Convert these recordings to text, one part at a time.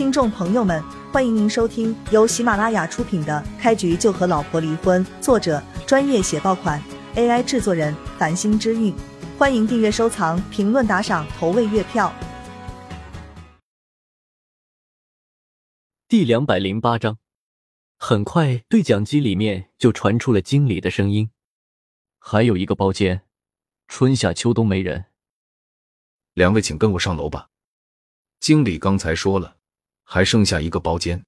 听众朋友们，欢迎您收听由喜马拉雅出品的《开局就和老婆离婚》，作者专业写爆款，AI 制作人繁星之韵。欢迎订阅、收藏、评论、打赏、投喂月票。第两百零八章，很快对讲机里面就传出了经理的声音：“还有一个包间，春夏秋冬没人。两位请跟我上楼吧。经理刚才说了，还剩下一个包间。”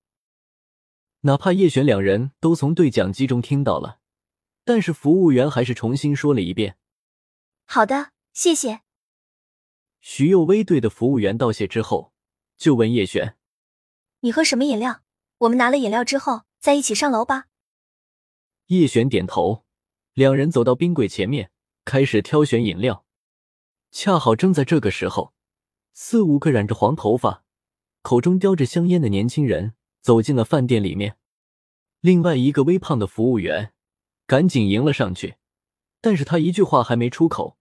哪怕叶璇两人都从对讲机中听到了，但是服务员还是重新说了一遍：“好的，谢谢。”徐幼薇对的服务员道谢之后，就问叶璇。你喝什么饮料？我们拿了饮料之后再一起上楼吧。叶璇点头，两人走到冰柜前面，开始挑选饮料。恰好正在这个时候，四五个染着黄头发、口中叼着香烟的年轻人走进了饭店里面。另外一个微胖的服务员赶紧迎了上去，但是他一句话还没出口，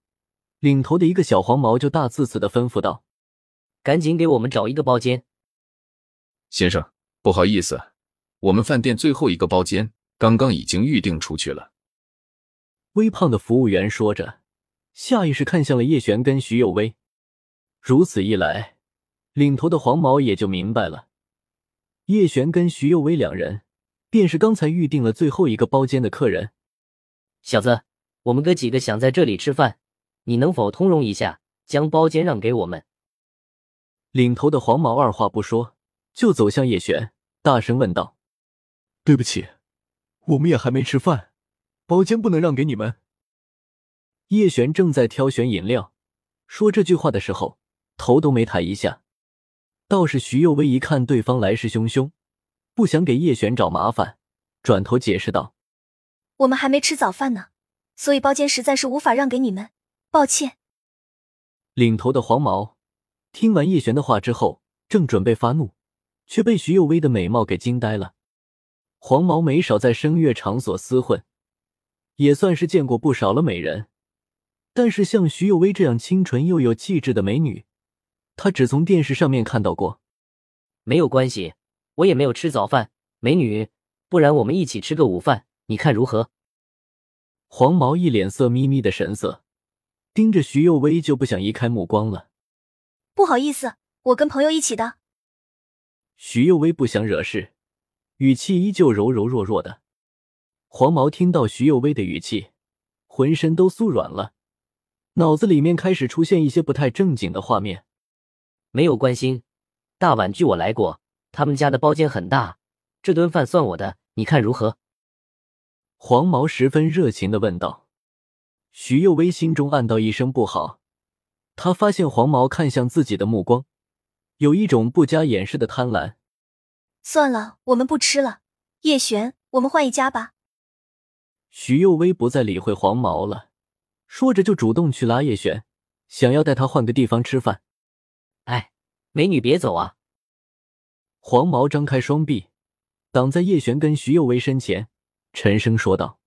领头的一个小黄毛就大刺刺的吩咐道：“赶紧给我们找一个包间。”先生，不好意思，我们饭店最后一个包间刚刚已经预定出去了。微胖的服务员说着，下意识看向了叶璇跟徐有威。如此一来，领头的黄毛也就明白了，叶璇跟徐有薇两人便是刚才预定了最后一个包间的客人。小子，我们哥几个想在这里吃饭，你能否通融一下，将包间让给我们？领头的黄毛二话不说。就走向叶璇，大声问道：“对不起，我们也还没吃饭，包间不能让给你们。”叶璇正在挑选饮料，说这句话的时候，头都没抬一下。倒是徐幼薇一看对方来势汹汹，不想给叶璇找麻烦，转头解释道：“我们还没吃早饭呢，所以包间实在是无法让给你们，抱歉。”领头的黄毛听完叶璇的话之后，正准备发怒。却被徐幼薇的美貌给惊呆了。黄毛没少在声乐场所厮混，也算是见过不少了美人，但是像徐幼薇这样清纯又有气质的美女，他只从电视上面看到过。没有关系，我也没有吃早饭，美女，不然我们一起吃个午饭，你看如何？黄毛一脸色眯眯的神色，盯着徐幼薇就不想移开目光了。不好意思，我跟朋友一起的。徐幼薇不想惹事，语气依旧柔柔弱弱的。黄毛听到徐幼薇的语气，浑身都酥软了，脑子里面开始出现一些不太正经的画面。没有关心，大碗剧我来过，他们家的包间很大，这顿饭算我的，你看如何？黄毛十分热情的问道。徐幼薇心中暗道一声不好，他发现黄毛看向自己的目光。有一种不加掩饰的贪婪。算了，我们不吃了。叶璇，我们换一家吧。徐幼薇不再理会黄毛了，说着就主动去拉叶璇，想要带他换个地方吃饭。哎，美女别走啊！黄毛张开双臂，挡在叶璇跟徐幼薇身前，沉声说道：“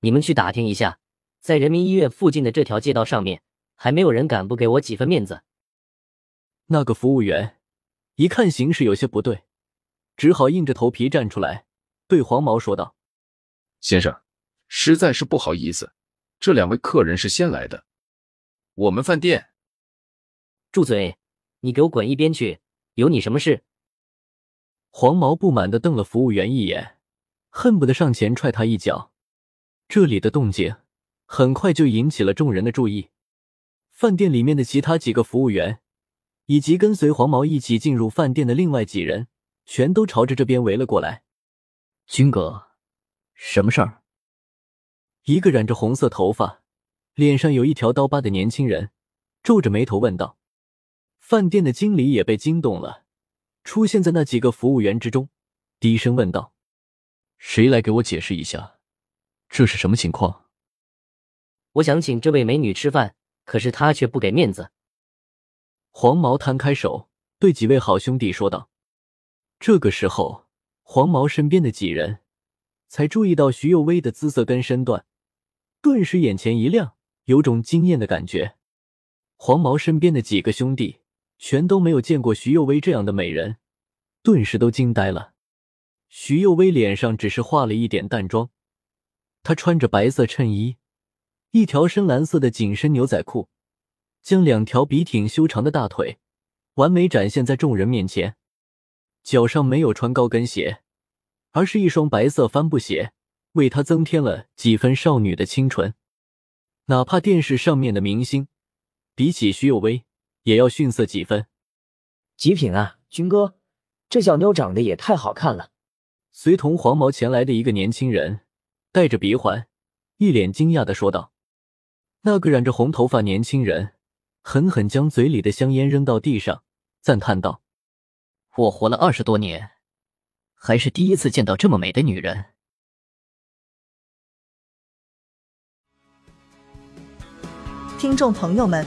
你们去打听一下，在人民医院附近的这条街道上面，还没有人敢不给我几分面子。”那个服务员一看形势有些不对，只好硬着头皮站出来，对黄毛说道：“先生，实在是不好意思，这两位客人是先来的，我们饭店……住嘴！你给我滚一边去！有你什么事？”黄毛不满的瞪了服务员一眼，恨不得上前踹他一脚。这里的动静很快就引起了众人的注意，饭店里面的其他几个服务员。以及跟随黄毛一起进入饭店的另外几人，全都朝着这边围了过来。军哥，什么事儿？一个染着红色头发、脸上有一条刀疤的年轻人皱着眉头问道。饭店的经理也被惊动了，出现在那几个服务员之中，低声问道：“谁来给我解释一下，这是什么情况？”我想请这位美女吃饭，可是她却不给面子。黄毛摊开手，对几位好兄弟说道：“这个时候，黄毛身边的几人才注意到徐幼薇的姿色跟身段，顿时眼前一亮，有种惊艳的感觉。黄毛身边的几个兄弟全都没有见过徐幼薇这样的美人，顿时都惊呆了。徐幼薇脸上只是化了一点淡妆，她穿着白色衬衣，一条深蓝色的紧身牛仔裤，将两条笔挺修长的大腿完美展现在众人面前。脚上没有穿高跟鞋，而是一双白色帆布鞋，为她增添了几分少女的清纯。哪怕电视上面的明星，比起徐幼薇，也要逊色几分。极品啊，军哥，这小妞长得也太好看了。随同黄毛前来的一个年轻人，戴着鼻环，一脸惊讶的说道：“那个染着红头发年轻人，狠狠将嘴里的香烟扔到地上，赞叹道：‘我活了二十多年，还是第一次见到这么美的女人。’”听众朋友们，